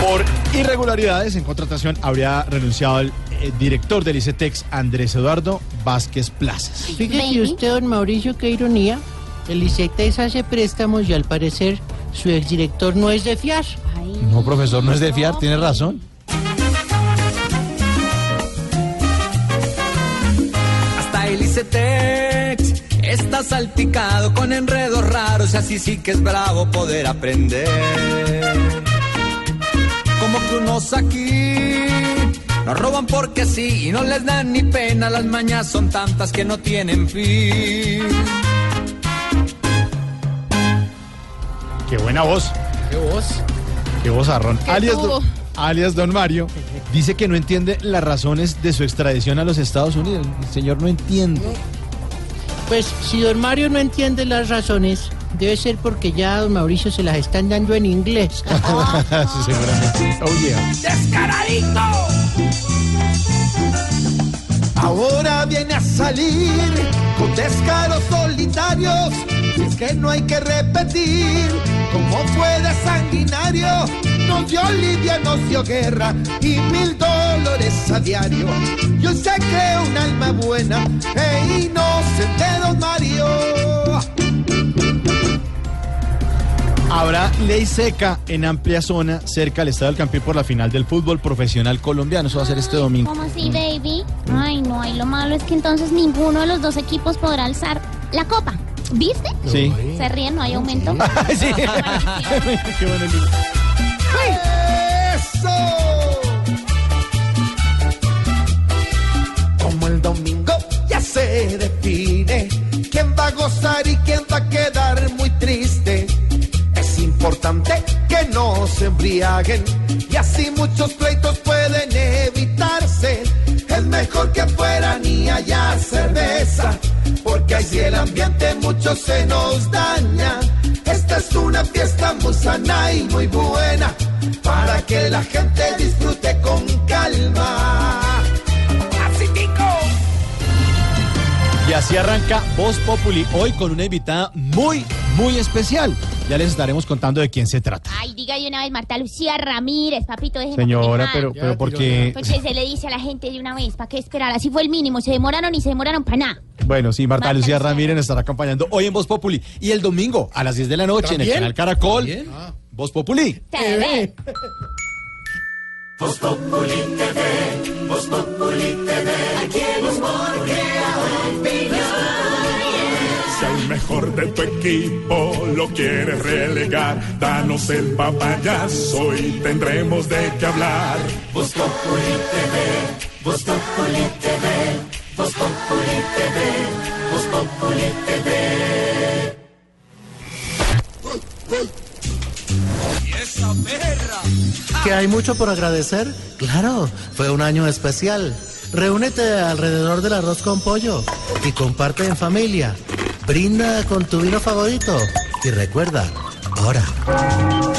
Por irregularidades en contratación habría renunciado el eh, director del ICETEX, Andrés Eduardo Vázquez Plazas. Fíjese usted, don Mauricio, qué ironía. El ICETEX hace préstamos y al parecer su exdirector no es de fiar. No, profesor, no es de fiar, tiene razón. Está salpicado con enredos raros y así sí que es bravo poder aprender. Como que unos aquí nos roban porque sí y no les dan ni pena, las mañas son tantas que no tienen fin. Qué buena voz. ¿Qué voz? Qué voz arrón. Alias, don- alias Don Mario dice que no entiende las razones de su extradición a los Estados Unidos. El señor no entiende. Pues si don Mario no entiende las razones, debe ser porque ya a don Mauricio se las están dando en inglés. sí, seguramente. Oh, yeah. Ahora viene a salir con descaros solitarios. Y es que no hay que repetir cómo fue de sanguinario. Nos dio lidia, nos dio guerra y mil dólares a diario. Yo sé que un alma buena e inocente, ley seca en amplia zona cerca del Estadio del Campín por la final del fútbol profesional colombiano. Eso va a ser este domingo. ¿Cómo así, baby? Ay, no, y lo malo es que entonces ninguno de los dos equipos podrá alzar la copa. ¿Viste? Sí. Se ríen, no hay aumento. sí. Qué bueno, Lili. ¡Eso! Como el domingo ya se define quién va a gozar y y así muchos pleitos pueden evitarse. Es mejor que fuera ni haya cerveza, porque así el ambiente mucho se nos daña. Esta es una fiesta muy sana y muy buena, para que la gente disfrute con calma. ¡Así Y así arranca Voz Populi hoy con una invitada muy, muy especial. Ya les estaremos contando de quién se trata. Ay, diga de una vez Marta Lucía Ramírez, papito, déjeme Señora, pero, pero porque... Pues se le dice a la gente de una vez, ¿para qué esperar? Así fue el mínimo, se demoraron y se demoraron para nada. Bueno, sí, Marta Marta Lucía Lucía. Ramírez nos estará acompañando hoy en Voz Populi. Y el domingo a las 10 de la noche en el canal Caracol. Voz Populi. TV. Si equipo lo quieres relegar, danos el papayazo y tendremos de qué hablar. Vos Populi TV, Vos Populi TV, Vos Populi TV, Vos Populi TV. ¿Que hay mucho por agradecer? Claro, fue un año especial. Reúnete alrededor del arroz con pollo y comparte en familia. Brinda con tu vino favorito y recuerda, ahora.